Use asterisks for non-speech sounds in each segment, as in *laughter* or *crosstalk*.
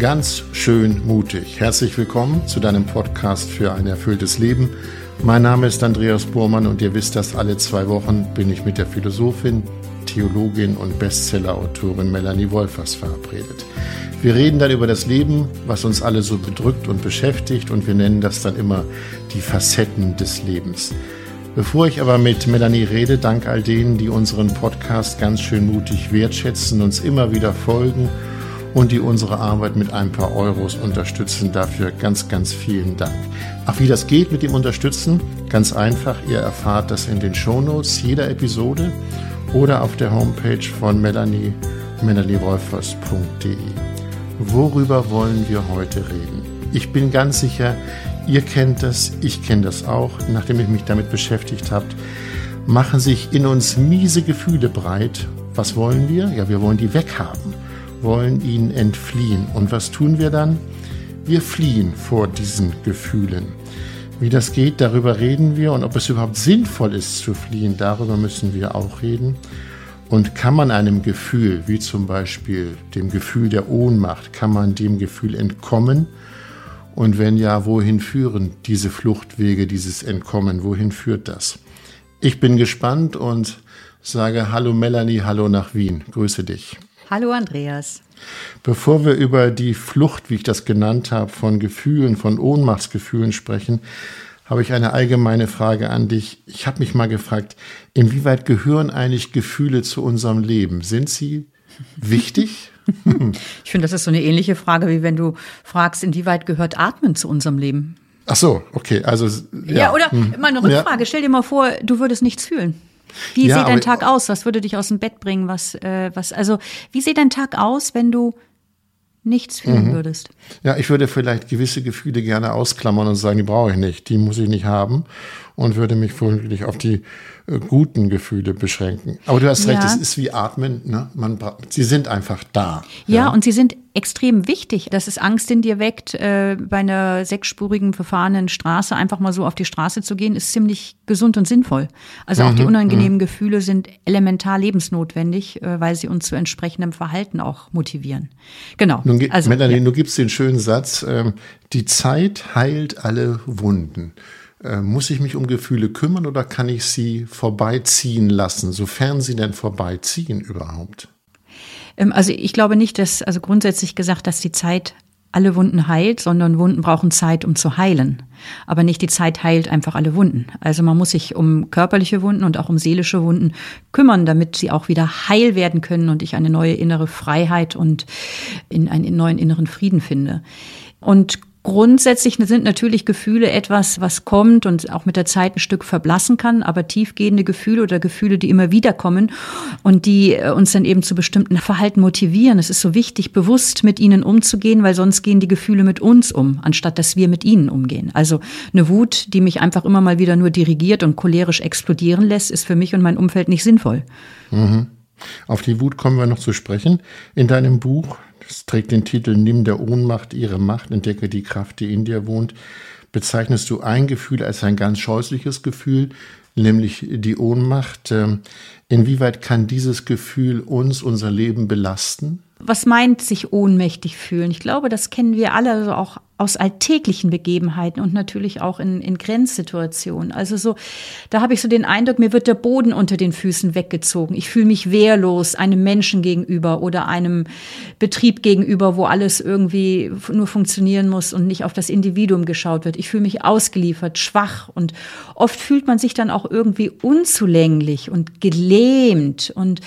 Ganz schön mutig. Herzlich willkommen zu deinem Podcast für ein erfülltes Leben. Mein Name ist Andreas Bormann und ihr wisst, dass alle zwei Wochen bin ich mit der Philosophin, Theologin und Bestsellerautorin Melanie Wolfers verabredet. Wir reden dann über das Leben, was uns alle so bedrückt und beschäftigt und wir nennen das dann immer die Facetten des Lebens. Bevor ich aber mit Melanie rede, dank all denen, die unseren Podcast ganz schön mutig wertschätzen, uns immer wieder folgen und die unsere Arbeit mit ein paar Euros unterstützen. Dafür ganz, ganz vielen Dank. Ach, wie das geht mit dem Unterstützen? Ganz einfach. Ihr erfahrt das in den Shownotes jeder Episode oder auf der Homepage von Melanie, melaniewolfers.de. Worüber wollen wir heute reden? Ich bin ganz sicher, ihr kennt das, ich kenne das auch, nachdem ich mich damit beschäftigt habe, machen sich in uns miese Gefühle breit. Was wollen wir? Ja, wir wollen die weghaben wollen ihnen entfliehen. Und was tun wir dann? Wir fliehen vor diesen Gefühlen. Wie das geht, darüber reden wir und ob es überhaupt sinnvoll ist zu fliehen, darüber müssen wir auch reden. Und kann man einem Gefühl, wie zum Beispiel dem Gefühl der Ohnmacht, kann man dem Gefühl entkommen? Und wenn ja, wohin führen diese Fluchtwege, dieses Entkommen? Wohin führt das? Ich bin gespannt und sage Hallo Melanie, hallo nach Wien. Grüße dich. Hallo Andreas. Bevor wir über die Flucht, wie ich das genannt habe, von Gefühlen, von Ohnmachtsgefühlen sprechen, habe ich eine allgemeine Frage an dich. Ich habe mich mal gefragt, inwieweit gehören eigentlich Gefühle zu unserem Leben? Sind sie wichtig? *laughs* *laughs* ich finde, das ist so eine ähnliche Frage, wie wenn du fragst, inwieweit gehört Atmen zu unserem Leben? Ach so, okay, also ja, ja oder hm. mal eine Rückfrage. Ja. Stell dir mal vor, du würdest nichts fühlen. Wie ja, sieht dein Tag aus? Was würde dich aus dem Bett bringen? Was, äh, was, also, wie sieht dein Tag aus, wenn du nichts fühlen mhm. würdest? Ja, ich würde vielleicht gewisse Gefühle gerne ausklammern und sagen, die brauche ich nicht, die muss ich nicht haben und würde mich wirklich auf die äh, guten Gefühle beschränken. Aber du hast ja. recht, es ist wie Atmen. Ne? Man, sie sind einfach da. Ja, ja, und sie sind extrem wichtig, dass es Angst in dir weckt, äh, bei einer sechsspurigen verfahrenen Straße einfach mal so auf die Straße zu gehen, ist ziemlich gesund und sinnvoll. Also auch mhm, die unangenehmen mhm. Gefühle sind elementar lebensnotwendig, äh, weil sie uns zu entsprechendem Verhalten auch motivieren. Genau. Nun, also, Melanie, ja. du gibst den schönen Satz, ähm, die Zeit heilt alle Wunden. Äh, muss ich mich um Gefühle kümmern oder kann ich sie vorbeiziehen lassen, sofern sie denn vorbeiziehen überhaupt? Ähm, also ich glaube nicht, dass, also grundsätzlich gesagt, dass die Zeit alle Wunden heilt, sondern Wunden brauchen Zeit, um zu heilen. Aber nicht die Zeit heilt einfach alle Wunden. Also man muss sich um körperliche Wunden und auch um seelische Wunden kümmern, damit sie auch wieder heil werden können und ich eine neue innere Freiheit und in einen neuen inneren Frieden finde. Und Grundsätzlich sind natürlich Gefühle etwas, was kommt und auch mit der Zeit ein Stück verblassen kann, aber tiefgehende Gefühle oder Gefühle, die immer wieder kommen und die äh, uns dann eben zu bestimmten Verhalten motivieren. Es ist so wichtig, bewusst mit ihnen umzugehen, weil sonst gehen die Gefühle mit uns um, anstatt dass wir mit ihnen umgehen. Also eine Wut, die mich einfach immer mal wieder nur dirigiert und cholerisch explodieren lässt, ist für mich und mein Umfeld nicht sinnvoll. Mhm. Auf die Wut kommen wir noch zu sprechen. In deinem Buch es trägt den Titel Nimm der Ohnmacht ihre Macht, entdecke die Kraft, die in dir wohnt. Bezeichnest du ein Gefühl als ein ganz scheußliches Gefühl, nämlich die Ohnmacht. Ähm, inwieweit kann dieses Gefühl uns, unser Leben belasten? Was meint sich ohnmächtig fühlen? Ich glaube, das kennen wir alle, also auch aus alltäglichen Begebenheiten und natürlich auch in, in Grenzsituationen. Also so, da habe ich so den Eindruck, mir wird der Boden unter den Füßen weggezogen. Ich fühle mich wehrlos einem Menschen gegenüber oder einem Betrieb gegenüber, wo alles irgendwie nur funktionieren muss und nicht auf das Individuum geschaut wird. Ich fühle mich ausgeliefert, schwach und oft fühlt man sich dann auch irgendwie unzulänglich und gelähmt und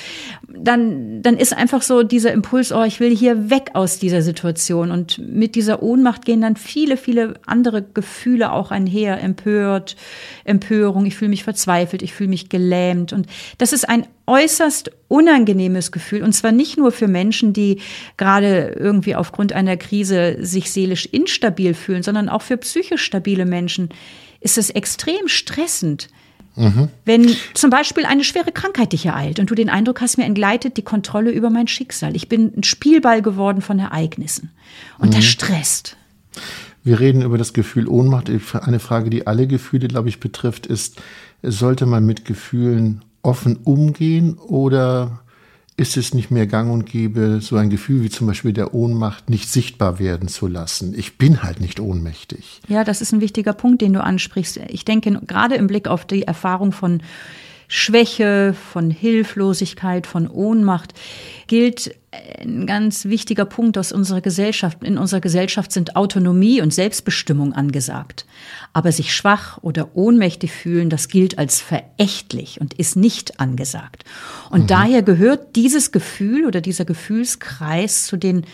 dann, dann ist einfach so dieser Impuls, oh, ich will hier weg aus dieser Situation und mit dieser Ohnmacht gehen dann viele, viele andere Gefühle auch einher. Empört, Empörung, ich fühle mich verzweifelt, ich fühle mich gelähmt. Und das ist ein äußerst unangenehmes Gefühl. Und zwar nicht nur für Menschen, die gerade irgendwie aufgrund einer Krise sich seelisch instabil fühlen, sondern auch für psychisch stabile Menschen ist es extrem stressend. Mhm. Wenn zum Beispiel eine schwere Krankheit dich ereilt und du den Eindruck hast, mir entgleitet die Kontrolle über mein Schicksal. Ich bin ein Spielball geworden von Ereignissen. Und mhm. das stresst. Wir reden über das Gefühl Ohnmacht. Eine Frage, die alle Gefühle, glaube ich, betrifft, ist, sollte man mit Gefühlen offen umgehen oder ist es nicht mehr gang und gäbe, so ein Gefühl wie zum Beispiel der Ohnmacht nicht sichtbar werden zu lassen. Ich bin halt nicht ohnmächtig. Ja, das ist ein wichtiger Punkt, den du ansprichst. Ich denke, gerade im Blick auf die Erfahrung von Schwäche, von Hilflosigkeit, von Ohnmacht gilt ein ganz wichtiger Punkt aus unserer Gesellschaft. In unserer Gesellschaft sind Autonomie und Selbstbestimmung angesagt. Aber sich schwach oder ohnmächtig fühlen, das gilt als verächtlich und ist nicht angesagt. Und mhm. daher gehört dieses Gefühl oder dieser Gefühlskreis zu den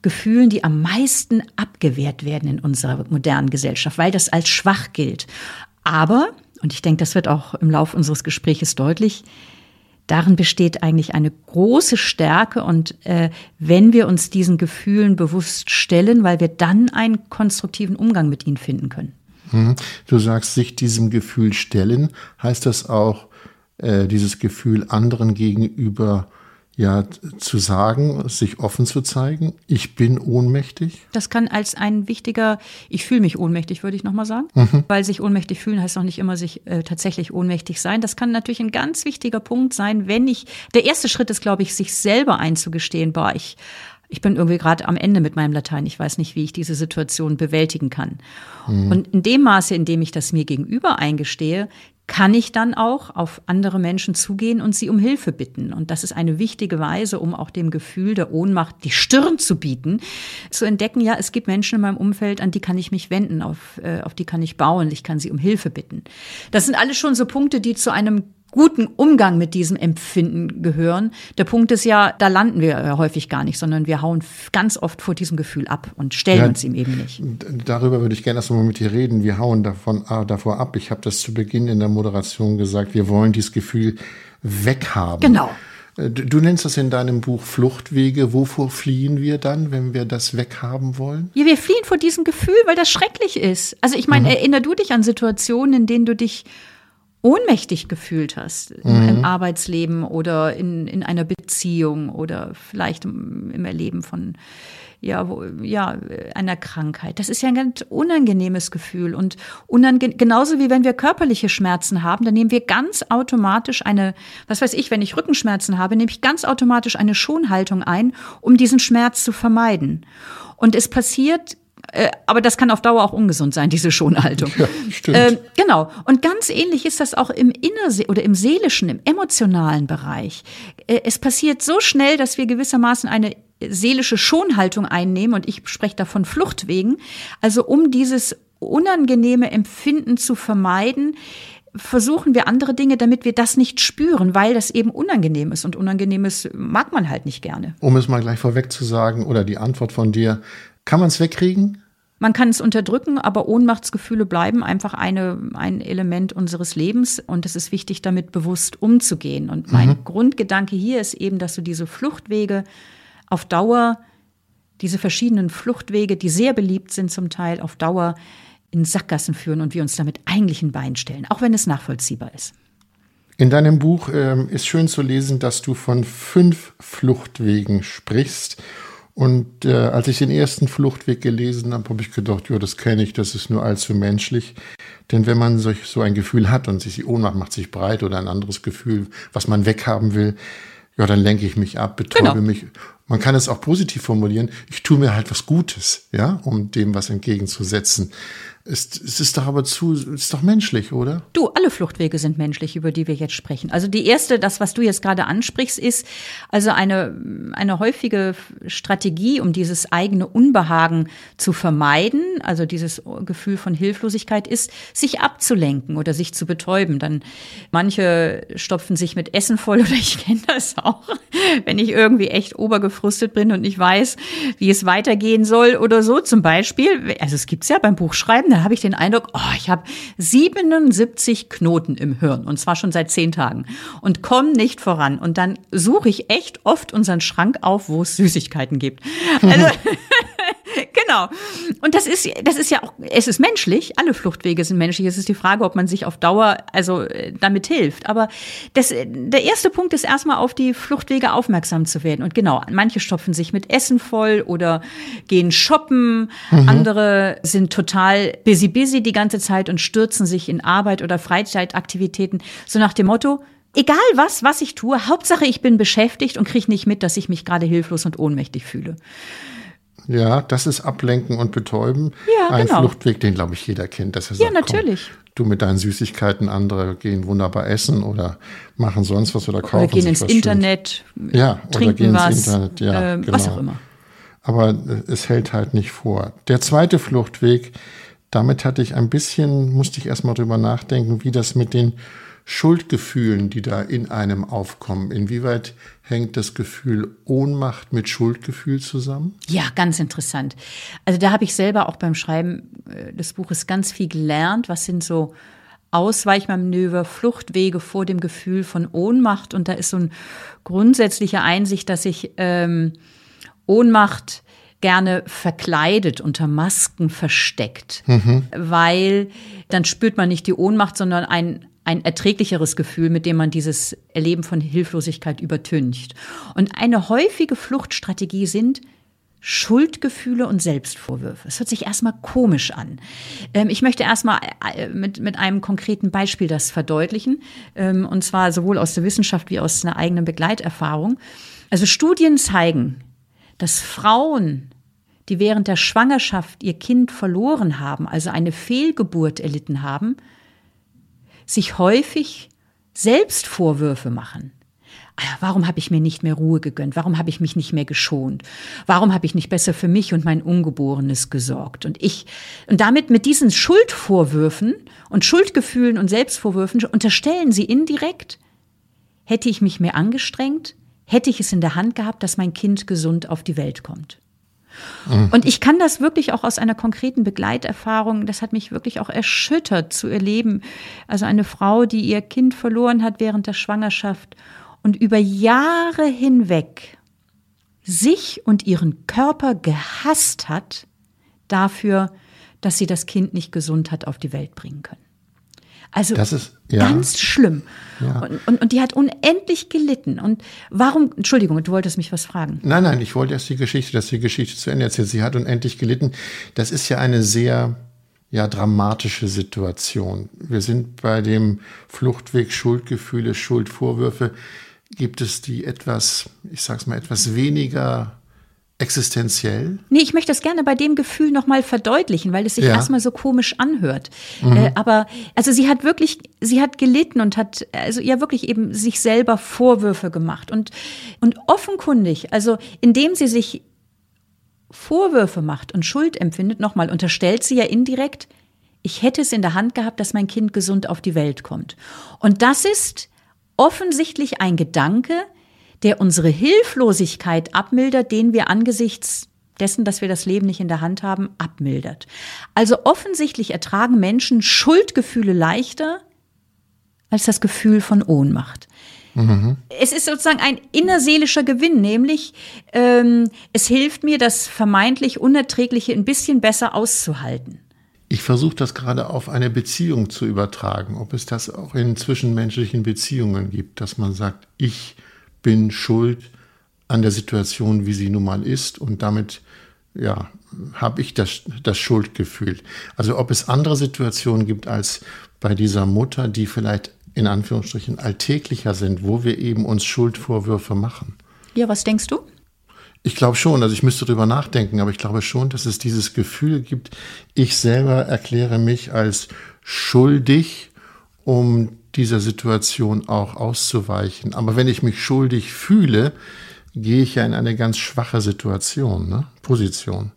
Gefühlen, die am meisten abgewehrt werden in unserer modernen Gesellschaft, weil das als schwach gilt. Aber, und ich denke, das wird auch im Laufe unseres Gespräches deutlich, darin besteht eigentlich eine große Stärke. Und äh, wenn wir uns diesen Gefühlen bewusst stellen, weil wir dann einen konstruktiven Umgang mit ihnen finden können. Mhm. Du sagst, sich diesem Gefühl stellen, heißt das auch, äh, dieses Gefühl anderen gegenüber ja zu sagen, sich offen zu zeigen, ich bin ohnmächtig? Das kann als ein wichtiger, ich fühle mich ohnmächtig, würde ich nochmal sagen. Mhm. Weil sich ohnmächtig fühlen heißt noch nicht immer sich äh, tatsächlich ohnmächtig sein. Das kann natürlich ein ganz wichtiger Punkt sein, wenn ich, der erste Schritt ist, glaube ich, sich selber einzugestehen, boah, ich ich bin irgendwie gerade am Ende mit meinem Latein. Ich weiß nicht, wie ich diese Situation bewältigen kann. Mhm. Und in dem Maße, in dem ich das mir gegenüber eingestehe, kann ich dann auch auf andere Menschen zugehen und sie um Hilfe bitten. Und das ist eine wichtige Weise, um auch dem Gefühl der Ohnmacht die Stirn zu bieten, zu entdecken, ja, es gibt Menschen in meinem Umfeld, an die kann ich mich wenden, auf, äh, auf die kann ich bauen, ich kann sie um Hilfe bitten. Das sind alles schon so Punkte, die zu einem guten Umgang mit diesem Empfinden gehören. Der Punkt ist ja, da landen wir äh, häufig gar nicht, sondern wir hauen ganz oft vor diesem Gefühl ab und stellen ja, uns ihm eben nicht. Darüber würde ich gerne erst mal mit dir reden. Wir hauen davon, äh, davor ab. Ich habe das zu Beginn in der Moderation gesagt. Wir wollen dieses Gefühl weghaben. Genau. Äh, du, nennst das in deinem Buch Fluchtwege. Wovor fliehen wir dann, wenn wir das weghaben wollen? Ja, wir fliehen vor diesem Gefühl, weil das schrecklich ist. Also ich meine, mhm. erinner du dich an Situationen, in denen du dich ohnmächtig gefühlt hast mhm. im Arbeitsleben oder in, in einer Beziehung oder vielleicht im, im Erleben von ja, wo, ja, einer Krankheit. Das ist ja ein ganz unangenehmes Gefühl und unange genauso wie wenn wir körperliche Schmerzen haben, dann nehmen wir ganz automatisch eine, was weiß ich, wenn ich Rückenschmerzen habe, nehme ich ganz automatisch eine Schonhaltung ein, um diesen Schmerz zu vermeiden. Und es passiert aber das kann auf Dauer auch ungesund sein, diese Schonhaltung. *laughs* Ja, stimmt. Äh, genau. Und ganz ähnlich ist das auch im Innerse oder im seelischen, im emotionalen Bereich. Äh, es passiert so schnell, dass wir gewissermaßen eine seelische Schonhaltung einnehmen und ich spreche davon Fluchtwegen. Also um dieses unangenehme Empfinden zu vermeiden, versuchen wir andere Dinge, damit wir das nicht spüren, weil das eben unangenehm ist und unangenehmes mag man halt nicht gerne. Um es mal gleich vorweg zu sagen oder die Antwort von dir, kann man es wegkriegen? Man kann es unterdrücken, aber Ohnmachtsgefühle bleiben einfach eine, ein Element unseres Lebens und es ist wichtig, damit bewusst umzugehen. Und mein mhm. Grundgedanke hier ist eben, dass du diese Fluchtwege auf Dauer, diese verschiedenen Fluchtwege, die sehr beliebt sind zum Teil, auf Dauer in Sackgassen führen und wir uns damit eigentlich ein Bein stellen, auch wenn es nachvollziehbar ist. In deinem Buch ähm, ist schön zu lesen, dass du von fünf Fluchtwegen sprichst und äh, als ich den ersten Fluchtweg gelesen habe, habe ich gedacht, ja, das kenne ich, das ist nur allzu menschlich. Denn wenn man solch, so ein Gefühl hat und sich die Ohnmacht macht sich breit oder ein anderes Gefühl, was man weghaben will, ja, dann lenke ich mich ab, betäube genau. mich. Man kann es auch positiv formulieren. Ich tue mir halt was Gutes, ja, um dem was entgegenzusetzen. Es, es ist doch aber zu, es ist doch menschlich, oder? Du, alle Fluchtwege sind menschlich, über die wir jetzt sprechen. Also die erste, das, was du jetzt gerade ansprichst, ist also eine, eine häufige Strategie, um dieses eigene Unbehagen zu vermeiden. Also dieses Gefühl von Hilflosigkeit ist, sich abzulenken oder sich zu betäuben. Dann manche stopfen sich mit Essen voll oder ich kenne das auch, wenn ich irgendwie echt obergefrustet bin und nicht weiß, wie es weitergehen soll oder so. Zum Beispiel, also es gibt's ja beim Buchschreiben, da habe ich den Eindruck, oh, ich habe 77 Knoten im Hirn und zwar schon seit zehn Tagen und komme nicht voran. Und dann suche ich echt oft unseren Schrank auf, wo es Süßigkeiten gibt. Also *laughs* *laughs* genau. Und das ist, das ist ja auch, es ist menschlich. Alle Fluchtwege sind menschlich. Es ist die Frage, ob man sich auf Dauer, also äh, damit hilft. Aber das, der erste Punkt ist erstmal auf die Fluchtwege aufmerksam zu werden. Und genau, manche stopfen sich mit Essen voll oder gehen shoppen. Mhm. Andere sind total busy busy die ganze Zeit und stürzen sich in Arbeit oder Freizeitaktivitäten. So nach dem Motto, egal was, was ich tue, Hauptsache ich bin beschäftigt und kriege nicht mit, dass ich mich gerade hilflos und ohnmächtig fühle. Ja, das ist Ablenken und Betäuben. Ja, Ein genau. Fluchtweg, den glaube ich jeder kennt. Dass er Ja, sagt, natürlich. Komm, du mit deinen Süßigkeiten, andere gehen wunderbar essen oder machen sonst was oder kaufen Oder gehen ins was Internet. Ja, oder trinken gehen ins was, Internet, ja, äh, was genau. auch immer. Aber äh, es hält halt nicht vor. Der zweite Fluchtweg, damit hatte ich ein bisschen, musste ich erstmal drüber nachdenken, wie das mit den Schuldgefühlen, die da in einem aufkommen, inwieweit hängt das Gefühl Ohnmacht mit Schuldgefühl zusammen? Ja, ganz interessant. Also da habe ich selber auch beim Schreiben äh, des Buches ganz viel gelernt. Was sind so Ausweichmanöver, Fluchtwege vor dem Gefühl von Ohnmacht? Und da ist so eine grundsätzliche Einsicht, dass ich ähm, Ohnmacht gerne verkleidet, unter Masken versteckt, weil dann spürt man nicht die Ohnmacht, sondern ein, ein erträglicheres Gefühl, mit dem man dieses Erleben von Hilflosigkeit übertüncht. Und eine häufige Fluchtstrategie sind Schuldgefühle und Selbstvorwürfe. Es hört sich erstmal komisch an. Ähm, ich möchte erstmal äh, mit, mit einem konkreten Beispiel das verdeutlichen, ähm, und zwar sowohl aus der Wissenschaft wie aus einer eigenen Begleiterfahrung. Also Studien zeigen, dass Frauen, die während der Schwangerschaft ihr Kind verloren haben, also eine Fehlgeburt erlitten haben, sich häufig Selbstvorwürfe machen. Ah, Warum habe ich mir nicht mehr Ruhe gegönnt? Warum habe ich mich nicht mehr geschont? Warum habe ich nicht besser für mich und mein Ungeborenes gesorgt? Und ich, und damit mit diesen Schuldvorwürfen und Schuldgefühlen und Selbstvorwürfen unterstellen sie indirekt, hätte ich mich mehr angestrengt, hätte ich es in der Hand gehabt, dass mein Kind gesund auf die Welt kommt. Und ich kann das wirklich auch aus einer konkreten Begleiterfahrung, das hat mich wirklich auch erschüttert zu erleben. Also eine Frau, die ihr Kind verloren hat während der Schwangerschaft und über Jahre hinweg sich und ihren Körper gehasst hat dafür, dass sie das Kind nicht gesund hat auf die Welt bringen können. Also Das ist- ja. ganz schlimm. Ja. Und, und, und die hat unendlich gelitten. Und warum, Entschuldigung, du wolltest mich was fragen. Nein, nein, ich wollte erst die Geschichte, dass die Geschichte zu Ende erzählt. Sie hat unendlich gelitten. Das ist ja eine sehr ja, dramatische Situation. Wir sind bei dem Fluchtweg Schuldgefühle, Schuldvorwürfe. Gibt es die etwas, ich sag's mal, etwas weniger existenziell? Nee, ich möchte das gerne bei dem Gefühl nochmal verdeutlichen, weil es sich Ja. erstmal so komisch anhört. Äh, aber, also sie hat wirklich, sie hat gelitten und hat, also ja wirklich eben sich selber Vorwürfe gemacht und, und offenkundig, also indem sie sich Vorwürfe macht und Schuld empfindet, nochmal unterstellt sie ja indirekt, ich hätte es in der Hand gehabt, dass mein Kind gesund auf die Welt kommt. Und das ist offensichtlich ein Gedanke, der unsere Hilflosigkeit abmildert, den wir angesichts dessen, dass wir das Leben nicht in der Hand haben, abmildert. Also offensichtlich ertragen Menschen Schuldgefühle leichter als das Gefühl von Ohnmacht. Es ist sozusagen ein innerseelischer Gewinn, nämlich ähm, es hilft mir, das vermeintlich Unerträgliche ein bisschen besser auszuhalten. Ich versuche das gerade auf eine Beziehung zu übertragen, ob es das auch in zwischenmenschlichen Beziehungen gibt, dass man sagt, ich bin schuld an der Situation, wie sie nun mal ist und damit ja, habe ich das, das Schuldgefühl. Also ob es andere Situationen gibt als bei dieser Mutter, die vielleicht in Anführungsstrichen alltäglicher sind, wo wir eben uns Schuldvorwürfe machen. Ja, was denkst du? Ich glaube schon, also ich müsste drüber nachdenken, aber ich glaube schon, dass es dieses Gefühl gibt, ich selber erkläre mich als schuldig, um dieser Situation auch auszuweichen. Aber wenn ich mich schuldig fühle, gehe ich ja in eine ganz schwache Situation, ne? Position.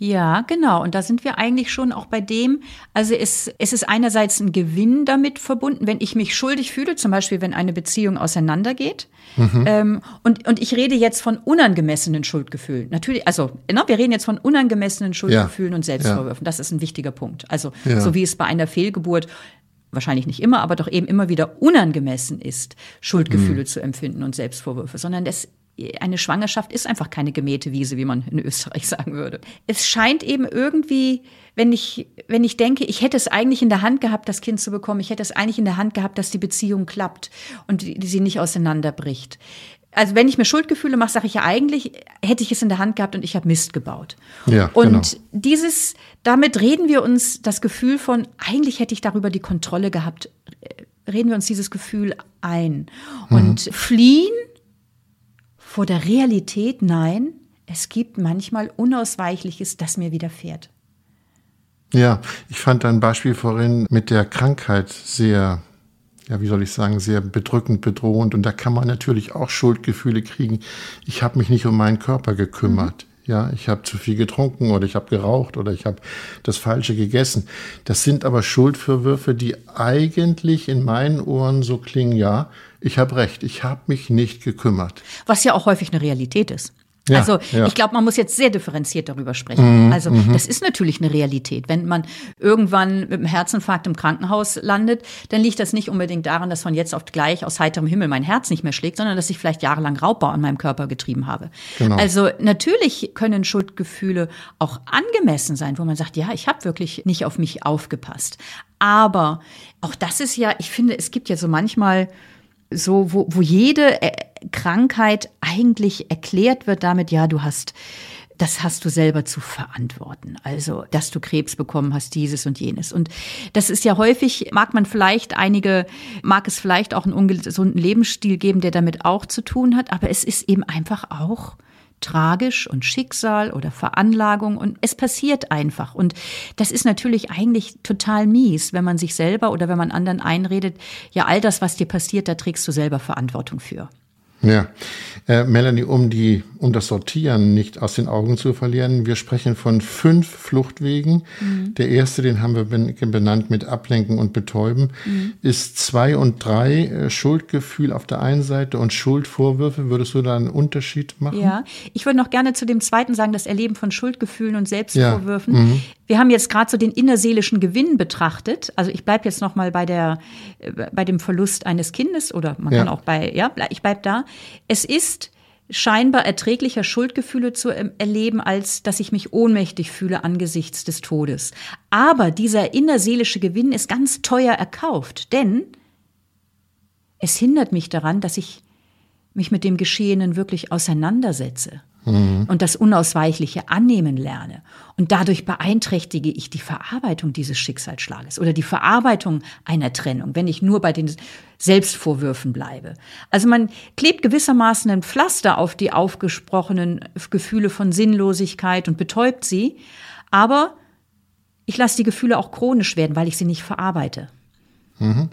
Ja, genau. Und da sind wir eigentlich schon auch bei dem, also es, es ist einerseits ein Gewinn damit verbunden, wenn ich mich schuldig fühle, zum Beispiel wenn eine Beziehung auseinandergeht. Ähm, und, und ich rede jetzt von unangemessenen Schuldgefühlen. Natürlich, also ne, wir reden jetzt von unangemessenen Schuldgefühlen und Selbstvorwürfen. Das ist ein wichtiger Punkt. Also Ja. so wie es bei einer Fehlgeburt wahrscheinlich nicht immer, aber doch eben immer wieder unangemessen ist, Schuldgefühle zu empfinden und Selbstvorwürfe, sondern das eine Schwangerschaft ist einfach keine gemähte Wiese, wie man in Österreich *laughs* sagen würde. Es scheint eben irgendwie, wenn ich, wenn ich denke, ich hätte es eigentlich in der Hand gehabt, das Kind zu bekommen, ich hätte es eigentlich in der Hand gehabt, dass die Beziehung klappt und die, die sie nicht auseinanderbricht. Also wenn ich mir Schuldgefühle mache, sage ich ja eigentlich, hätte ich es in der Hand gehabt und ich habe Mist gebaut. Ja, und genau. dieses, damit reden wir uns das Gefühl von, eigentlich hätte ich darüber die Kontrolle gehabt, äh, reden wir uns dieses Gefühl ein. Und mhm. fliehen vor der Realität, nein, es gibt manchmal Unausweichliches, das mir widerfährt. Ja, ich fand dein Beispiel vorhin mit der Krankheit sehr, ja, wie soll ich sagen, sehr bedrückend, bedrohend. Und da kann man natürlich auch Schuldgefühle kriegen. Ich habe mich nicht um meinen Körper gekümmert. Mhm. Ja, ich habe zu viel getrunken oder ich habe geraucht oder ich habe das Falsche gegessen. Das sind aber Schuldvorwürfe, die eigentlich in meinen Ohren so klingen, ja, ich habe recht, ich habe mich nicht gekümmert. Was ja auch häufig eine Realität ist. Ja, also ja. ich glaube, man muss jetzt sehr differenziert darüber sprechen. Mhm, also mhm. das ist natürlich eine Realität. Wenn man irgendwann mit einem Herzinfarkt im Krankenhaus landet, dann liegt das nicht unbedingt daran, dass von jetzt auf gleich aus heiterem Himmel mein Herz nicht mehr schlägt, sondern dass ich vielleicht jahrelang Raubbau an meinem Körper getrieben habe. Genau. Also natürlich können Schuldgefühle auch angemessen sein, wo man sagt, ja, ich habe wirklich nicht auf mich aufgepasst. Aber auch das ist ja, ich finde, es gibt ja so manchmal so, wo, wo jede äh, Krankheit eigentlich erklärt wird damit, ja, du hast das hast du selber zu verantworten. Also, dass du Krebs bekommen hast, dieses und jenes. Und das ist ja häufig, mag man vielleicht einige, mag es vielleicht auch einen ungesunden Lebensstil geben, der damit auch zu tun hat, aber es ist eben einfach auch tragisch und Schicksal oder Veranlagung und es passiert einfach. Und das ist natürlich eigentlich total mies, wenn man sich selber oder wenn man anderen einredet, ja, all das, was dir passiert, da trägst du selber Verantwortung für. Ja, äh, Melanie, um die, um das Sortieren nicht aus den Augen zu verlieren, wir sprechen von fünf Fluchtwegen. Mhm. Der erste, den haben wir benannt mit Ablenken und Betäuben, mhm. ist zwei und drei äh, Schuldgefühl auf der einen Seite und Schuldvorwürfe. Würdest du da einen Unterschied machen? Ja, ich würde noch gerne zu dem zweiten sagen, das Erleben von Schuldgefühlen und Selbstvorwürfen. Ja. Mhm. Wir haben jetzt gerade so den innerseelischen Gewinn betrachtet. Also ich bleibe jetzt noch mal bei der, äh, bei dem Verlust eines Kindes oder man ja. kann auch bei, ja, ich bleib da. Es ist scheinbar erträglicher Schuldgefühle zu erleben, als dass ich mich ohnmächtig fühle angesichts des Todes. Aber dieser innerseelische Gewinn ist ganz teuer erkauft, denn es hindert mich daran, dass ich mich mit dem Geschehenen wirklich auseinandersetze mhm. und das Unausweichliche annehmen lerne. Und dadurch beeinträchtige ich die Verarbeitung dieses Schicksalsschlages oder die Verarbeitung einer Trennung, wenn ich nur bei den Selbstvorwürfen bleibe. Also man klebt gewissermaßen ein Pflaster auf die aufgesprochenen Gefühle von Sinnlosigkeit und betäubt sie, aber ich lasse die Gefühle auch chronisch werden, weil ich sie nicht verarbeite. Mhm.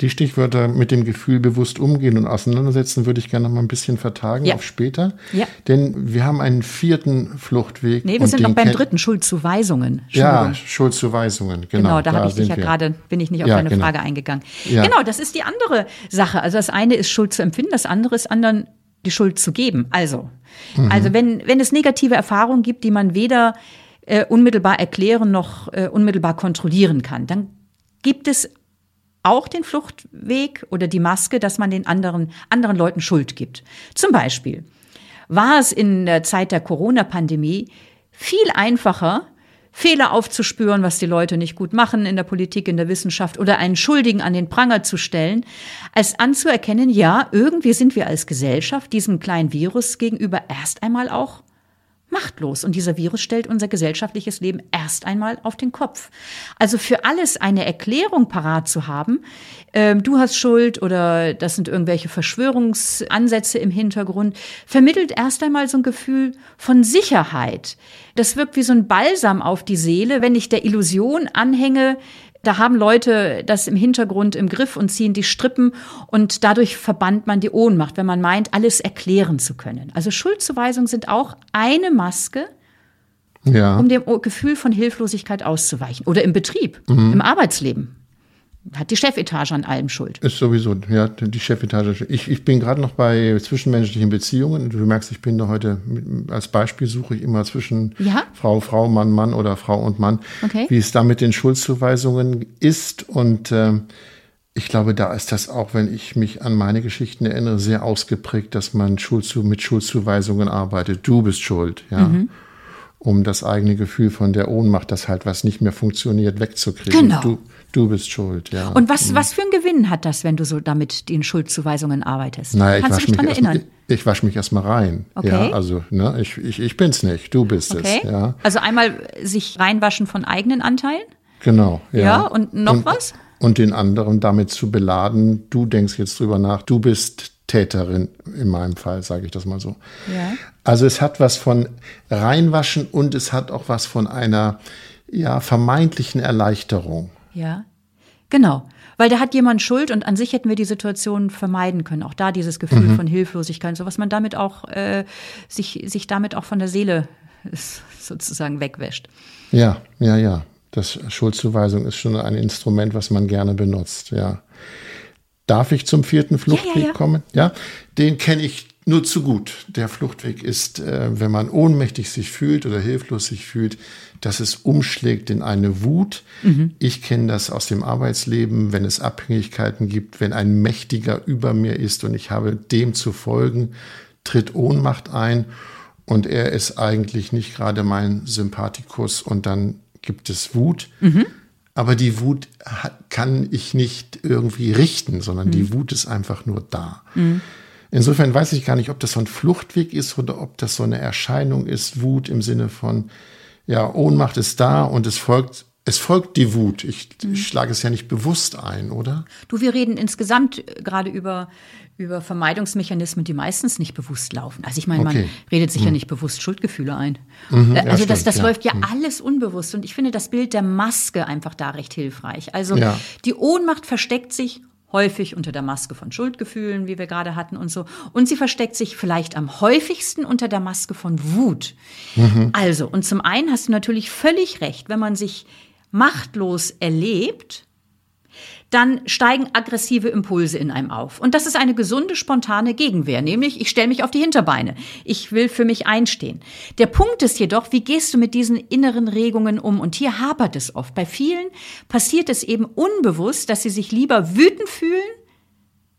Die Stichwörter mit dem Gefühl bewusst umgehen und auseinandersetzen würde ich gerne noch mal ein bisschen vertagen ja. auf später. Ja. Denn wir haben einen vierten Fluchtweg. Nee, wir sind noch beim dritten, Schuldzuweisungen. Ja, Schuldzuweisungen, genau. Genau, da, da habe ich dich ja gerade, bin ich nicht auf ja, deine genau. Frage eingegangen. Ja. Genau, das ist die andere Sache. Also das eine ist Schuld zu empfinden, das andere ist anderen die Schuld zu geben. Also, mhm. also wenn, wenn es negative Erfahrungen gibt, die man weder äh, unmittelbar erklären noch äh, unmittelbar kontrollieren kann, dann gibt es auch den Fluchtweg oder die Maske, dass man den anderen, anderen Leuten Schuld gibt. Zum Beispiel war es in der Zeit der Corona-Pandemie viel einfacher, Fehler aufzuspüren, was die Leute nicht gut machen in der Politik, in der Wissenschaft oder einen Schuldigen an den Pranger zu stellen, als anzuerkennen, ja, irgendwie sind wir als Gesellschaft diesem kleinen Virus gegenüber erst einmal auch machtlos. Und dieser Virus stellt unser gesellschaftliches Leben erst einmal auf den Kopf. Also für alles eine Erklärung parat zu haben, äh, du hast Schuld oder das sind irgendwelche Verschwörungsansätze im Hintergrund, vermittelt erst einmal so ein Gefühl von Sicherheit. Das wirkt wie so ein Balsam auf die Seele, wenn ich der Illusion anhänge, da haben Leute das im Hintergrund im Griff und ziehen die Strippen und dadurch verbannt man die Ohnmacht, wenn man meint, alles erklären zu können. Also Schuldzuweisungen sind auch eine Maske, ja. um dem Gefühl von Hilflosigkeit auszuweichen. Oder im Betrieb, mhm. im Arbeitsleben hat die Chefetage an allem Schuld. Ist sowieso, ja, die Chefetage. Ich, ich bin gerade noch bei zwischenmenschlichen Beziehungen. Du merkst, ich bin da heute, als Beispiel suche ich immer zwischen ja? Frau, Frau, Mann, Mann oder Frau und Mann, okay. wie es da mit den Schuldzuweisungen ist. Und ähm, ich glaube, da ist das auch, wenn ich mich an meine Geschichten erinnere, sehr ausgeprägt, dass man Schuldzu mit Schuldzuweisungen arbeitet. Du bist schuld, ja. Mhm um das eigene Gefühl von der Ohnmacht, dass halt was nicht mehr funktioniert, wegzukriegen. Genau. Du, du bist schuld, ja. Und was, mhm. was für einen Gewinn hat das, wenn du so damit in Schuldzuweisungen arbeitest? Naja, Kannst du dich daran erinnern? Ich wasche mich erstmal rein. Okay. Ja, also ne, ich, ich, ich bin's nicht, du bist okay. es. Ja. Also einmal sich reinwaschen von eigenen Anteilen? Genau. Ja, ja und noch und, was? Und den anderen damit zu beladen, du denkst jetzt drüber nach, du bist Täterin in meinem Fall, sage ich das mal so. Ja. Also es hat was von reinwaschen und es hat auch was von einer ja vermeintlichen Erleichterung. Ja. Genau. Weil da hat jemand Schuld und an sich hätten wir die Situation vermeiden können. Auch da dieses Gefühl mhm. von Hilflosigkeit, so was man damit auch äh, sich, sich damit auch von der Seele *laughs* sozusagen wegwäscht. Ja, ja, ja. Das Schuldzuweisung ist schon ein Instrument, was man gerne benutzt, ja. Darf ich zum vierten Fluchtweg ja, ja, ja. kommen? Ja, den kenne ich nur zu gut. Der Fluchtweg ist, äh, wenn man ohnmächtig sich fühlt oder hilflos sich fühlt, dass es umschlägt in eine Wut. Mhm. Ich kenne das aus dem Arbeitsleben, wenn es Abhängigkeiten gibt, wenn ein Mächtiger über mir ist und ich habe dem zu folgen, tritt Ohnmacht ein und er ist eigentlich nicht gerade mein Sympathikus und dann gibt es Wut. Mhm. Aber die Wut kann ich nicht irgendwie richten, sondern mhm. die Wut ist einfach nur da. Mhm. Insofern weiß ich gar nicht, ob das so ein Fluchtweg ist oder ob das so eine Erscheinung ist, Wut im Sinne von, ja, Ohnmacht ist da und es folgt es folgt die Wut. Ich, ich, mhm. schlage es ja nicht bewusst ein, oder? Du, wir reden insgesamt gerade über, über Vermeidungsmechanismen, die meistens nicht bewusst laufen. Also ich meine, okay. man redet sich mhm. ja nicht bewusst Schuldgefühle ein. Mhm, äh, also ja, das, das ja. läuft ja mhm. alles unbewusst. Und ich finde das Bild der Maske einfach da recht hilfreich. Also ja. die Ohnmacht versteckt sich häufig unter der Maske von Schuldgefühlen, wie wir gerade hatten und so. Und sie versteckt sich vielleicht am häufigsten unter der Maske von Wut. Mhm. Also, und zum einen hast du natürlich völlig recht, wenn man sich machtlos erlebt, dann steigen aggressive Impulse in einem auf. Und das ist eine gesunde, spontane Gegenwehr, nämlich ich stelle mich auf die Hinterbeine. Ich will für mich einstehen. Der Punkt ist jedoch, wie gehst du mit diesen inneren Regungen um? Und hier hapert es oft. Bei vielen passiert es eben unbewusst, dass sie sich lieber wütend fühlen,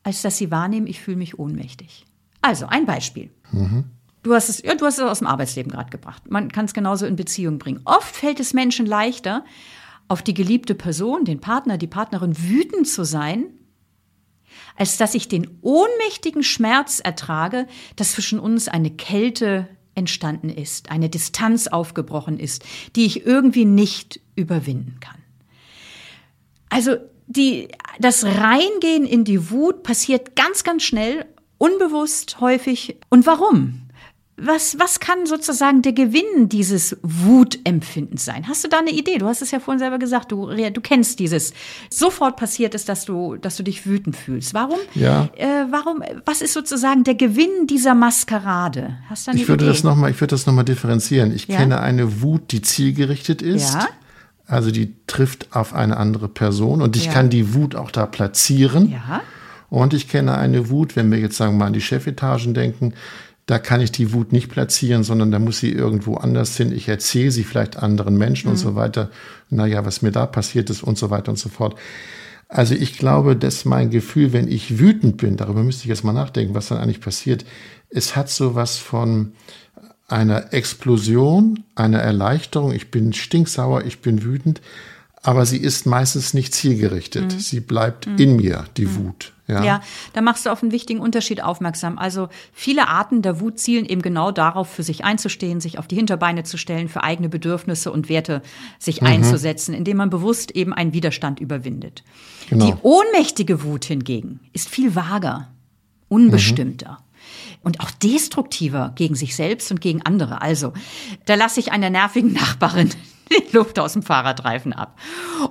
als dass sie wahrnehmen, ich fühle mich ohnmächtig. Also ein Beispiel. Mhm. Du hast es, ja, du hast es aus dem Arbeitsleben gerade gebracht. Man kann es genauso in Beziehung bringen. Oft fällt es Menschen leichter, auf die geliebte Person, den Partner, die Partnerin wütend zu sein, als dass ich den ohnmächtigen Schmerz ertrage, dass zwischen uns eine Kälte entstanden ist, eine Distanz aufgebrochen ist, die ich irgendwie nicht überwinden kann. Also die, das Reingehen in die Wut passiert ganz, ganz schnell, unbewusst häufig. Und warum? Was, was kann sozusagen der Gewinn dieses Wutempfindens sein? Hast du da eine Idee? Du hast es ja vorhin selber gesagt, du, du kennst dieses. Sofort passiert es, dass du, dass du dich wütend fühlst. Warum? Ja. Äh, warum, was ist sozusagen der Gewinn dieser Maskerade? Hast du eine ich würde Idee? das noch mal, ich würde das nochmal differenzieren. Ich ja? kenne eine Wut, die zielgerichtet ist. Ja. Also die trifft auf eine andere Person und ich ja. kann die Wut auch da platzieren. Ja. Und ich kenne eine Wut, wenn wir jetzt sagen wir mal an die Chefetagen denken, da kann ich die Wut nicht platzieren, sondern da muss sie irgendwo anders hin. Ich erzähle sie vielleicht anderen Menschen mhm. und so weiter. Naja, was mir da passiert ist und so weiter und so fort. Also ich glaube, dass mein Gefühl, wenn ich wütend bin, darüber müsste ich jetzt mal nachdenken, was dann eigentlich passiert, es hat sowas von einer Explosion, einer Erleichterung. Ich bin stinksauer, ich bin wütend, aber sie ist meistens nicht zielgerichtet. Mhm. Sie bleibt mhm. in mir, die mhm. Wut. Ja. ja, da machst du auf einen wichtigen Unterschied aufmerksam. Also viele Arten der Wut zielen eben genau darauf, für sich einzustehen, sich auf die Hinterbeine zu stellen, für eigene Bedürfnisse und Werte sich mhm. einzusetzen, indem man bewusst eben einen Widerstand überwindet. Genau. Die ohnmächtige Wut hingegen ist viel vager, unbestimmter. Mhm und auch destruktiver gegen sich selbst und gegen andere. Also, da lasse ich einer nervigen Nachbarin *laughs* die Luft aus dem Fahrradreifen ab.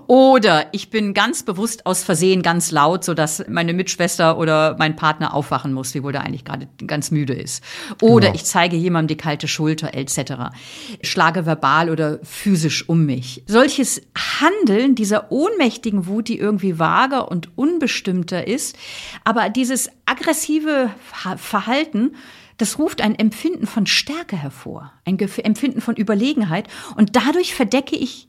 Oder ich bin ganz bewusst aus Versehen ganz laut, sodass meine Mitschwester oder mein Partner aufwachen muss, wiewohl der eigentlich gerade ganz müde ist. Oder genau. ich zeige jemandem die kalte Schulter etc. Schlage verbal oder physisch um mich. Solches Handeln dieser ohnmächtigen Wut, die irgendwie vager und unbestimmter ist, aber dieses aggressive Verhalten, das ruft ein Empfinden von Stärke hervor, ein Empfinden von Überlegenheit und dadurch verdecke ich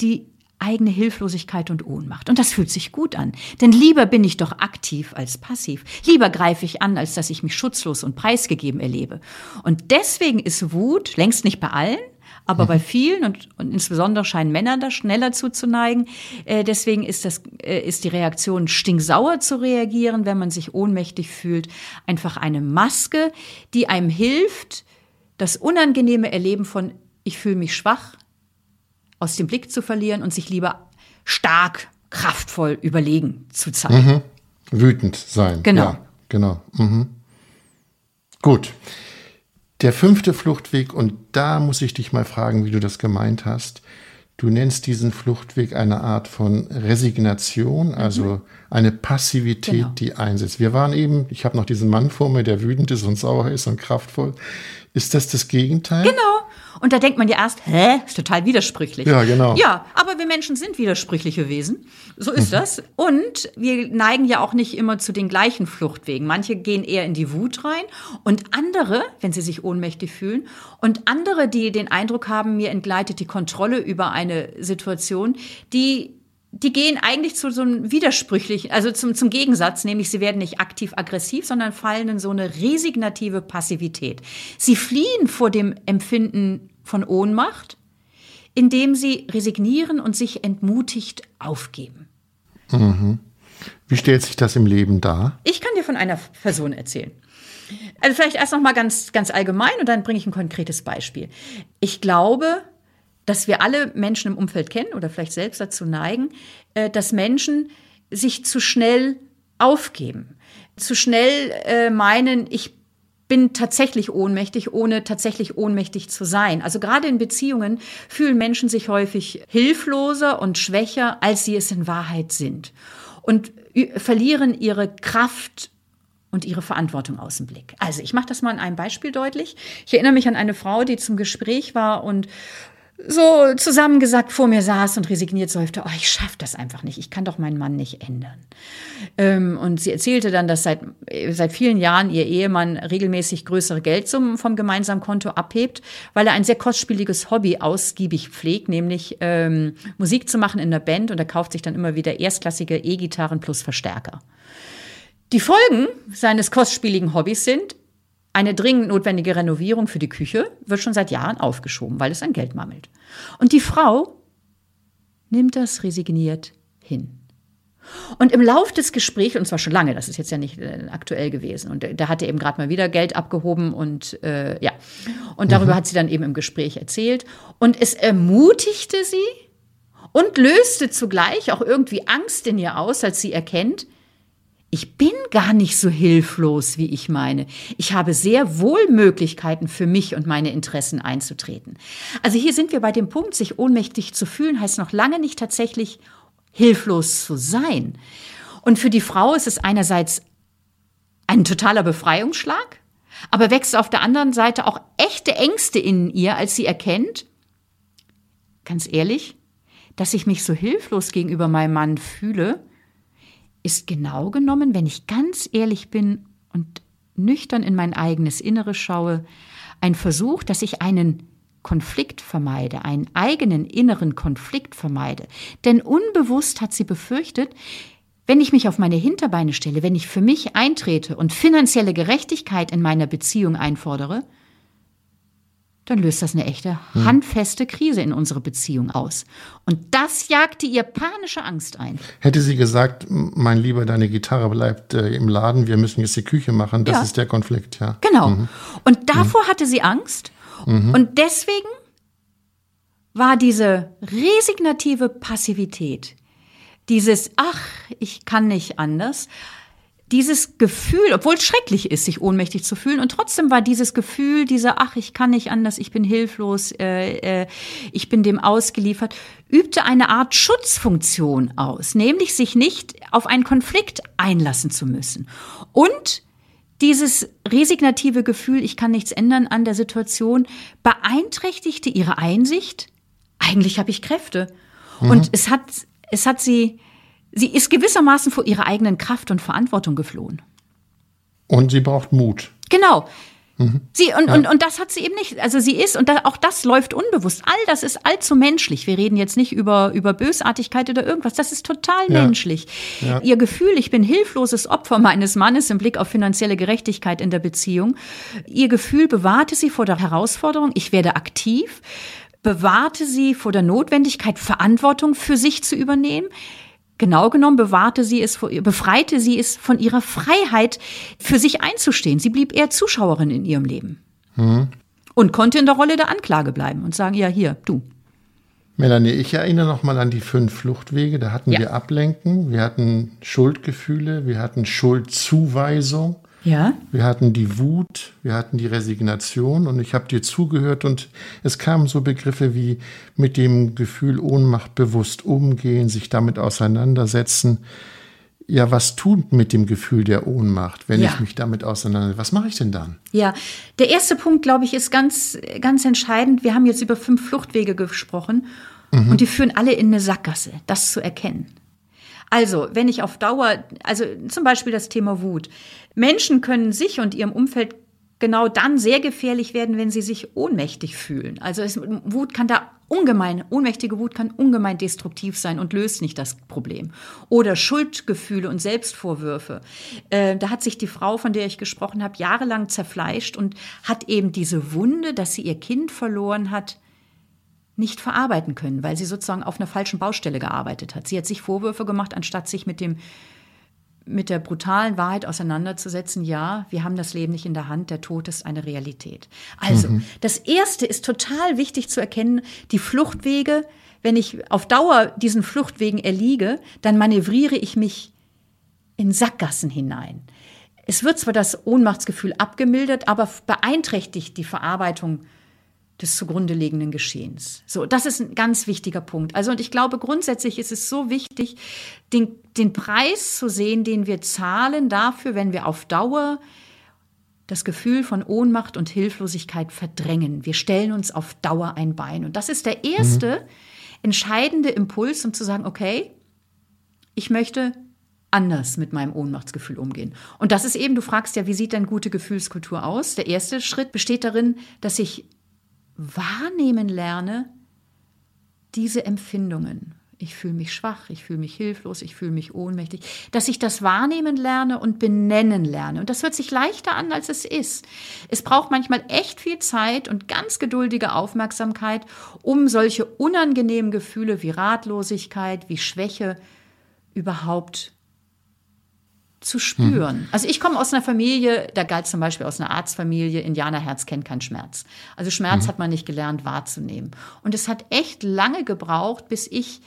die eigene Hilflosigkeit und Ohnmacht. Und das fühlt sich gut an. Denn lieber bin ich doch aktiv als passiv. Lieber greife ich an, als dass ich mich schutzlos und preisgegeben erlebe. Und deswegen ist Wut längst nicht bei allen, aber mhm. bei vielen und, und insbesondere scheinen Männer da schneller zuzuneigen. Äh, deswegen ist das äh, ist die Reaktion stinksauer zu reagieren, wenn man sich ohnmächtig fühlt, einfach eine Maske, die einem hilft, das unangenehme Erleben von ich fühle mich schwach aus dem Blick zu verlieren und sich lieber stark kraftvoll überlegen zu zeigen. Mhm. Wütend sein. Genau. Ja, genau. Mhm. Gut. Der fünfte Fluchtweg, und da muss ich dich mal fragen, wie du das gemeint hast. Du nennst diesen Fluchtweg eine Art von Resignation, also mhm. eine Passivität, genau. die einsetzt. Wir waren eben, ich habe noch diesen Mann vor mir, der wütend ist und sauer ist und kraftvoll. Ist das das Gegenteil? Genau. Und da denkt man ja erst, hä, ist total widersprüchlich. Ja, genau. Ja, aber wir Menschen sind widersprüchliche Wesen. So ist mhm. das. Und wir neigen ja auch nicht immer zu den gleichen Fluchtwegen. Manche gehen eher in die Wut rein und andere, wenn sie sich ohnmächtig fühlen, und andere, die den Eindruck haben, mir entgleitet die Kontrolle über eine Situation, die die gehen eigentlich zu so einem widersprüchlichen, also zum, zum Gegensatz, nämlich sie werden nicht aktiv aggressiv, sondern fallen in so eine resignative Passivität. Sie fliehen vor dem Empfinden von Ohnmacht, indem sie resignieren und sich entmutigt aufgeben. Mhm. Wie stellt sich das im Leben dar? Ich kann dir von einer Person erzählen. Also vielleicht erst noch mal ganz ganz allgemein und dann bringe ich ein konkretes Beispiel. Ich glaube, dass wir alle Menschen im Umfeld kennen oder vielleicht selbst dazu neigen, äh, dass Menschen sich zu schnell aufgeben, zu schnell äh, meinen, ich bin tatsächlich ohnmächtig, ohne tatsächlich ohnmächtig zu sein. Also gerade in Beziehungen fühlen Menschen sich häufig hilfloser und schwächer, als sie es in Wahrheit sind und verlieren ihre Kraft und ihre Verantwortung aus dem Blick. Also ich mache das mal an einem Beispiel deutlich. Ich erinnere mich an eine Frau, die zum Gespräch war und so zusammengesagt vor mir saß und resigniert seufzte, oh, ich schaffe das einfach nicht, ich kann doch meinen Mann nicht ändern. Ähm, und sie erzählte dann, dass seit, seit vielen Jahren ihr Ehemann regelmäßig größere Geldsummen vom gemeinsamen Konto abhebt, weil er ein sehr kostspieliges Hobby ausgiebig pflegt, nämlich ähm, Musik zu machen in der Band und er kauft sich dann immer wieder erstklassige E-Gitarren plus Verstärker. Die Folgen seines kostspieligen Hobbys sind, eine dringend notwendige Renovierung für die Küche wird schon seit Jahren aufgeschoben, weil es an Geld mangelt. Und die Frau nimmt das resigniert hin. Und im Lauf des Gesprächs, und zwar schon lange, das ist jetzt ja nicht äh, aktuell gewesen, und da hat er eben gerade mal wieder Geld abgehoben und äh, ja, und darüber mhm. hat sie dann eben im Gespräch erzählt. Und es ermutigte sie und löste zugleich auch irgendwie Angst in ihr aus, als sie erkennt, ich bin gar nicht so hilflos, wie ich meine. Ich habe sehr wohl Möglichkeiten für mich und meine Interessen einzutreten. Also hier sind wir bei dem Punkt, sich ohnmächtig zu fühlen, heißt noch lange nicht tatsächlich hilflos zu sein. Und für die Frau ist es einerseits ein totaler Befreiungsschlag, aber wächst auf der anderen Seite auch echte Ängste in ihr, als sie erkennt, ganz ehrlich, dass ich mich so hilflos gegenüber meinem Mann fühle, ist genau genommen, wenn ich ganz ehrlich bin und nüchtern in mein eigenes Innere schaue, ein Versuch, dass ich einen Konflikt vermeide, einen eigenen inneren Konflikt vermeide. Denn unbewusst hat sie befürchtet, wenn ich mich auf meine Hinterbeine stelle, wenn ich für mich eintrete und finanzielle Gerechtigkeit in meiner Beziehung einfordere, dann löst das eine echte, hm. handfeste Krise in unsere Beziehung aus. Und das jagte ihr panische Angst ein. Hätte sie gesagt, mein Lieber, deine Gitarre bleibt äh, im Laden, wir müssen jetzt die Küche machen, das ja. ist der Konflikt, ja. Genau. Mhm. Und davor mhm. hatte sie Angst. Mhm. Und deswegen war diese resignative Passivität, dieses, ach, ich kann nicht anders, dieses Gefühl, obwohl es schrecklich ist, sich ohnmächtig zu fühlen, und trotzdem war dieses Gefühl, dieser, ach, ich kann nicht anders, ich bin hilflos, äh, äh, ich bin dem ausgeliefert, übte eine Art Schutzfunktion aus, nämlich sich nicht auf einen Konflikt einlassen zu müssen. Und dieses resignative Gefühl, ich kann nichts ändern an der Situation, beeinträchtigte ihre Einsicht, eigentlich habe ich Kräfte. Mhm. Und es hat, es hat sie Sie ist gewissermaßen vor ihrer eigenen Kraft und Verantwortung geflohen. Und sie braucht Mut. Genau. Mhm. Sie, und, ja. und, und das hat sie eben nicht. Also sie ist, und da, auch das läuft unbewusst. All das ist allzu menschlich. Wir reden jetzt nicht über, über Bösartigkeit oder irgendwas. Das ist total ja. menschlich. Ja. Ihr Gefühl, ich bin hilfloses Opfer meines Mannes im Blick auf finanzielle Gerechtigkeit in der Beziehung. Ihr Gefühl bewahrte sie vor der Herausforderung, ich werde aktiv, bewahrte sie vor der Notwendigkeit, Verantwortung für sich zu übernehmen. Genau genommen bewahrte sie es, befreite sie es von ihrer Freiheit, für sich einzustehen. Sie blieb eher Zuschauerin in ihrem Leben. Mhm. Und konnte in der Rolle der Anklage bleiben und sagen, ja, hier, du. Melanie, ich erinnere noch mal an die fünf Fluchtwege. Da hatten ja. wir Ablenken, wir hatten Schuldgefühle, wir hatten Schuldzuweisung, ja. wir hatten die Wut, wir hatten die Resignation und ich habe dir zugehört und es kamen so Begriffe wie mit dem Gefühl Ohnmacht bewusst umgehen, sich damit auseinandersetzen. Ja, was tun mit dem Gefühl der Ohnmacht, wenn ja. ich mich damit auseinandersetze? Was mache ich denn dann? Ja, der erste Punkt, glaube ich, ist ganz, ganz entscheidend. Wir haben jetzt über fünf Fluchtwege gesprochen Mhm. Und die führen alle in eine Sackgasse, das zu erkennen. Also, wenn ich auf Dauer, also zum Beispiel das Thema Wut. Menschen können sich und ihrem Umfeld genau dann sehr gefährlich werden, wenn sie sich ohnmächtig fühlen. Also es, Wut kann da ungemein, ohnmächtige Wut kann ungemein destruktiv sein und löst nicht das Problem. Oder Schuldgefühle und Selbstvorwürfe. Äh, da hat sich die Frau, von der ich gesprochen habe, jahrelang zerfleischt und hat eben diese Wunde, dass sie ihr Kind verloren hat, nicht verarbeiten können, weil sie sozusagen auf einer falschen Baustelle gearbeitet hat. Sie hat sich Vorwürfe gemacht, anstatt sich mit dem mit der brutalen Wahrheit auseinanderzusetzen, ja, wir haben das Leben nicht in der Hand, der Tod ist eine Realität. Also, mhm. das erste ist total wichtig zu erkennen, die Fluchtwege, wenn ich auf Dauer diesen Fluchtwegen erliege, dann manövriere ich mich in Sackgassen hinein. Es wird zwar das Ohnmachtsgefühl abgemildert, aber beeinträchtigt die Verarbeitung des zugrunde liegenden Geschehens. So, das ist ein ganz wichtiger Punkt. Also, und ich glaube, grundsätzlich ist es so wichtig, den, den Preis zu sehen, den wir zahlen dafür, wenn wir auf Dauer das Gefühl von Ohnmacht und Hilflosigkeit verdrängen. Wir stellen uns auf Dauer ein Bein. Und das ist der erste mhm. entscheidende Impuls, um zu sagen, okay, ich möchte anders mit meinem Ohnmachtsgefühl umgehen. Und das ist eben, du fragst ja, wie sieht denn gute Gefühlskultur aus? Der erste Schritt besteht darin, dass ich wahrnehmen lerne, diese Empfindungen. Ich fühle mich schwach, ich fühle mich hilflos, ich fühle mich ohnmächtig, dass ich das wahrnehmen lerne und benennen lerne. Und das hört sich leichter an, als es ist. Es braucht manchmal echt viel Zeit und ganz geduldige Aufmerksamkeit, um solche unangenehmen Gefühle wie Ratlosigkeit, wie Schwäche überhaupt zu spüren. Mhm. Also ich komme aus einer Familie, da galt zum Beispiel aus einer Arztfamilie, Indianerherz kennt keinen Schmerz. Also Schmerz mhm. hat man nicht gelernt wahrzunehmen. Und es hat echt lange gebraucht, bis ich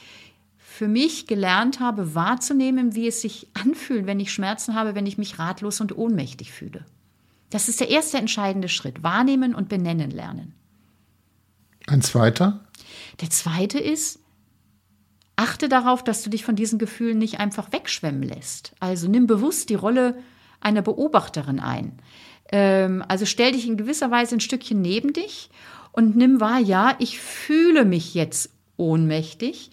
für mich gelernt habe, wahrzunehmen, wie es sich anfühlt, wenn ich Schmerzen habe, wenn ich mich ratlos und ohnmächtig fühle. Das ist der erste entscheidende Schritt. Wahrnehmen und benennen lernen. Ein zweiter? Der zweite ist, achte darauf, dass du dich von diesen Gefühlen nicht einfach wegschwemmen lässt. Also nimm bewusst die Rolle einer Beobachterin ein. Ähm, also stell dich in gewisser Weise ein Stückchen neben dich und nimm wahr, ja, ich fühle mich jetzt ohnmächtig,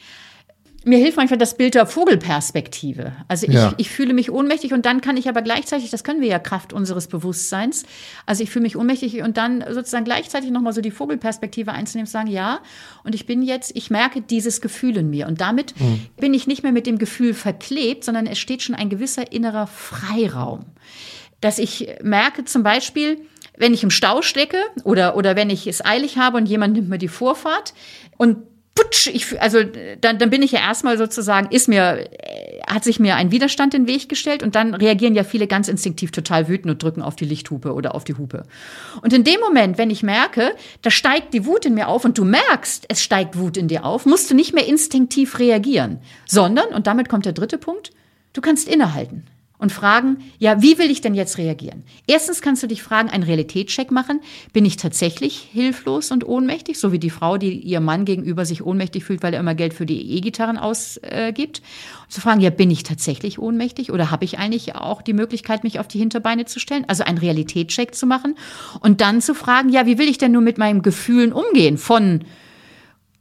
mir hilft manchmal das Bild der Vogelperspektive. Also ich, ja. ich fühle mich ohnmächtig und dann kann ich aber gleichzeitig, das können wir ja Kraft unseres Bewusstseins, also ich fühle mich ohnmächtig und dann sozusagen gleichzeitig nochmal so die Vogelperspektive einzunehmen und sagen, ja, und ich bin jetzt, ich merke dieses Gefühl in mir und damit mhm. bin ich nicht mehr mit dem Gefühl verklebt, sondern es steht schon ein gewisser innerer Freiraum. Dass ich merke zum Beispiel, wenn ich im Stau stecke oder, oder wenn ich es eilig habe und jemand nimmt mir die Vorfahrt und putsch, ich, also dann, dann bin ich ja erstmal sozusagen, ist mir, äh, hat sich mir ein Widerstand in den Weg gestellt und dann reagieren ja viele ganz instinktiv total wütend und drücken auf die Lichthupe oder auf die Hupe. Und in dem Moment, wenn ich merke, da steigt die Wut in mir auf und du merkst, es steigt Wut in dir auf, musst du nicht mehr instinktiv reagieren, sondern, und damit kommt der dritte Punkt, du kannst innehalten und fragen, ja, wie will ich denn jetzt reagieren? Erstens kannst du dich fragen, einen Realitätscheck machen. Bin ich tatsächlich hilflos und ohnmächtig, so wie die Frau, die ihr Mann gegenüber sich ohnmächtig fühlt, weil er immer Geld für die E-Gitarren ausgibt? Äh, zu fragen, ja, bin ich tatsächlich ohnmächtig oder habe ich eigentlich auch die Möglichkeit, mich auf die Hinterbeine zu stellen? Also einen Realitätscheck zu machen und dann zu fragen, ja, wie will ich denn nur mit meinen Gefühlen umgehen von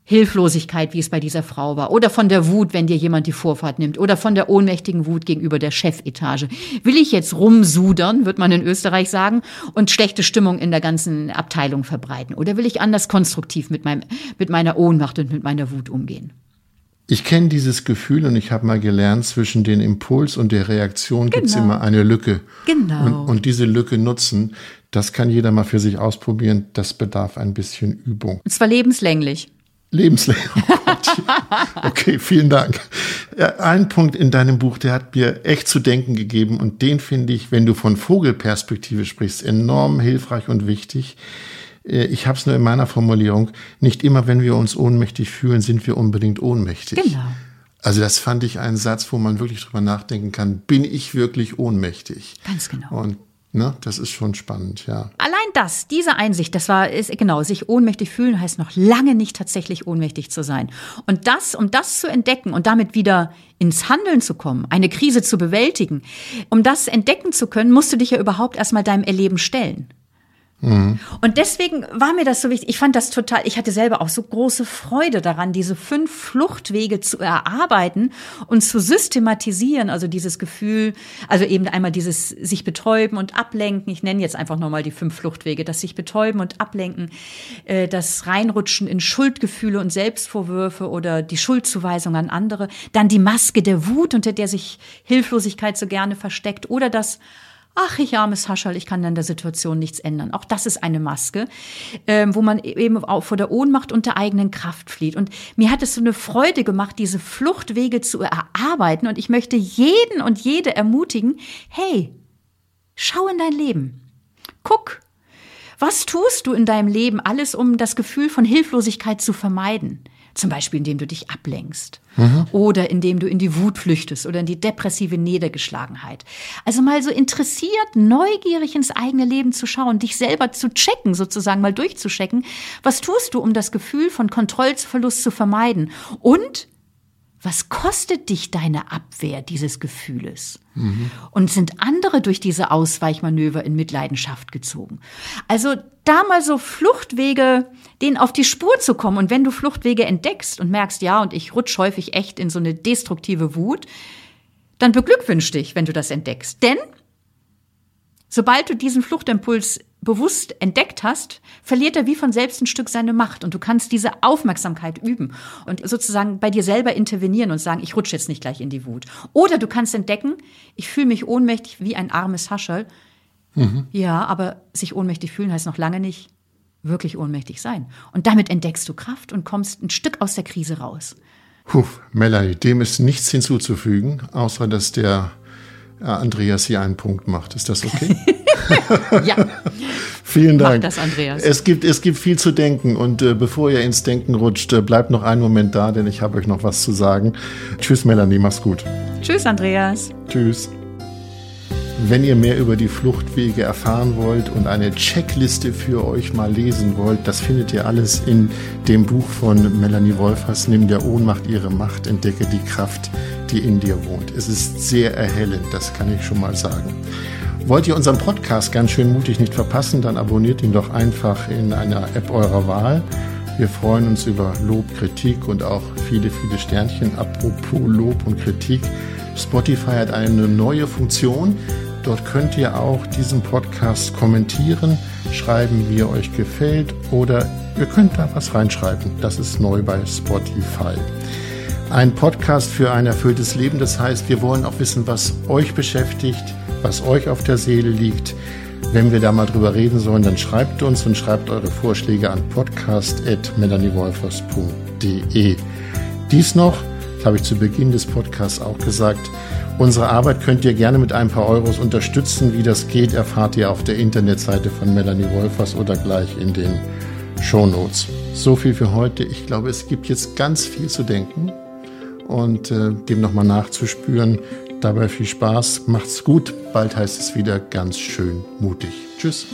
Hilflosigkeit, wie es bei dieser Frau war, oder von der Wut, wenn dir jemand die Vorfahrt nimmt, oder von der ohnmächtigen Wut gegenüber der Chefetage. Will ich jetzt rumsudern, wird man in Österreich sagen, und schlechte Stimmung in der ganzen Abteilung verbreiten? Oder will ich anders konstruktiv mit, meinem, mit meiner Ohnmacht und mit meiner Wut umgehen? Ich kenne dieses Gefühl und ich habe mal gelernt, zwischen dem Impuls und der Reaktion genau. gibt es immer eine Lücke. Genau. Und, und diese Lücke nutzen, das kann jeder mal für sich ausprobieren. Das bedarf ein bisschen Übung. Und zwar lebenslänglich. Lebenslänglich. *laughs* Oh okay, vielen Dank. Ein Punkt in deinem Buch, der hat mir echt zu denken gegeben und den finde ich, wenn du von Vogelperspektive sprichst, enorm hilfreich und wichtig. äh, ich habe es nur in meiner Formulierung, nicht immer, wenn wir uns ohnmächtig fühlen, sind wir unbedingt ohnmächtig. Genau. Also das fand ich einen Satz, wo man wirklich drüber nachdenken kann, bin ich wirklich ohnmächtig? Ganz genau. Und ne, das ist schon spannend, ja. Allein das, diese Einsicht, das war, ist, genau, sich ohnmächtig fühlen heißt noch lange nicht tatsächlich ohnmächtig zu sein. Und das, um das zu entdecken und damit wieder ins Handeln zu kommen, eine Krise zu bewältigen, um das entdecken zu können, musst du dich ja überhaupt erstmal deinem Erleben stellen. Mhm. Und deswegen war mir das so wichtig. Ich fand das total, ich hatte selber auch so große Freude daran, diese fünf Fluchtwege zu erarbeiten und zu systematisieren. Also dieses Gefühl, also eben einmal dieses sich betäuben und ablenken. Ich nenne jetzt einfach nochmal die fünf Fluchtwege. Das sich betäuben und ablenken, äh, das Reinrutschen in Schuldgefühle und Selbstvorwürfe oder die Schuldzuweisung an andere. Dann die Maske der Wut, unter der sich Hilflosigkeit so gerne versteckt oder das ach, ich armes Haschall, ich kann an der Situation nichts ändern. Auch das ist eine Maske, ähm, wo man eben auch vor der Ohnmacht und der eigenen Kraft flieht. Und mir hat es so eine Freude gemacht, diese Fluchtwege zu erarbeiten. Und ich möchte jeden und jede ermutigen, hey, schau in dein Leben. Guck, was tust du in deinem Leben alles, um das Gefühl von Hilflosigkeit zu vermeiden? Zum Beispiel, indem du dich ablenkst mhm. oder indem du in die Wut flüchtest oder in die depressive Niedergeschlagenheit. Also mal so interessiert, neugierig ins eigene Leben zu schauen, dich selber zu checken, sozusagen mal durchzuchecken. Was tust du, um das Gefühl von Kontrollverlust zu vermeiden? Und was kostet dich deine Abwehr dieses Gefühles? Mhm. Und sind andere durch diese Ausweichmanöver in Mitleidenschaft gezogen? Also da mal so Fluchtwege, denen auf die Spur zu kommen. Und wenn du Fluchtwege entdeckst und merkst, ja, und ich rutsch häufig echt in so eine destruktive Wut, dann beglückwünsch dich, wenn du das entdeckst. Denn sobald du diesen Fluchtimpuls bewusst entdeckt hast, verliert er wie von selbst ein Stück seine Macht und du kannst diese Aufmerksamkeit üben und sozusagen bei dir selber intervenieren und sagen, ich rutsche jetzt nicht gleich in die Wut. Oder du kannst entdecken, ich fühle mich ohnmächtig wie ein armes Hascherl. Mhm. Ja, aber sich ohnmächtig fühlen heißt noch lange nicht wirklich ohnmächtig sein. Und damit entdeckst du Kraft und kommst ein Stück aus der Krise raus. Puh, Melanie, dem ist nichts hinzuzufügen, außer dass der Andreas hier einen Punkt macht. Ist das okay? *laughs* ja. *laughs* Vielen Dank. Mach das, Andreas. Es gibt, es gibt viel zu denken und äh, bevor ihr ins Denken rutscht, äh, bleibt noch einen Moment da, denn ich habe euch noch was zu sagen. Tschüss, Melanie, mach's gut. Tschüss, Andreas. Tschüss. Wenn ihr mehr über die Fluchtwege erfahren wollt und eine Checkliste für euch mal lesen wollt, das findet ihr alles in dem Buch von Melanie Wolfers, Nimm der Ohnmacht ihre Macht, entdecke die Kraft, die in dir wohnt. Es ist sehr erhellend, das kann ich schon mal sagen. Wollt ihr unseren Podcast ganz schön mutig nicht verpassen, dann abonniert ihn doch einfach in einer App eurer Wahl. Wir freuen uns über Lob, Kritik und auch viele, viele Sternchen. Apropos Lob und Kritik. Spotify hat eine neue Funktion. Dort könnt ihr auch diesen Podcast kommentieren, schreiben, wie er euch gefällt oder ihr könnt da was reinschreiben. Das ist neu bei Spotify. Ein Podcast für ein erfülltes Leben. Das heißt, wir wollen auch wissen, was euch beschäftigt, was euch auf der Seele liegt. Wenn wir da mal drüber reden sollen, dann schreibt uns und schreibt eure Vorschläge an podcast.melaniewolfers.de. Dies noch, das habe ich zu Beginn des Podcasts auch gesagt, Unsere Arbeit könnt ihr gerne mit ein paar Euros unterstützen. Wie das geht, erfahrt ihr auf der Internetseite von Melanie Wolfers oder gleich in den Shownotes. So viel für heute. Ich glaube, es gibt jetzt ganz viel zu denken und äh, dem nochmal nachzuspüren. Dabei viel Spaß. Macht's gut. Bald heißt es wieder ganz schön mutig. Tschüss.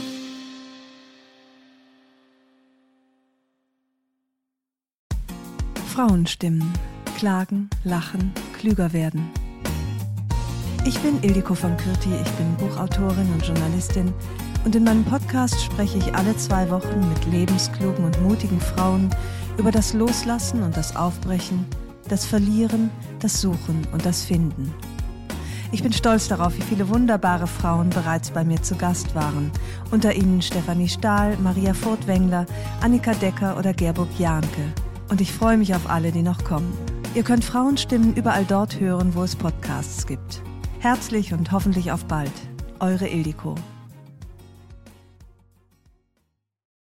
Frauenstimmen. Klagen, lachen, klüger werden. Ich bin Ildiko von Kürti, ich bin Buchautorin und Journalistin und in meinem Podcast spreche ich alle zwei Wochen mit lebensklugen und mutigen Frauen über das Loslassen und das Aufbrechen, das Verlieren, das Suchen und das Finden. Ich bin stolz darauf, wie viele wunderbare Frauen bereits bei mir zu Gast waren. Unter ihnen Stefanie Stahl, Maria Furtwängler, Annika Decker oder Gerburg Jahnke. Und ich freue mich auf alle, die noch kommen. Ihr könnt Frauenstimmen überall dort hören, wo es Podcasts gibt. Herzlich und hoffentlich auf bald. Eure Ildiko.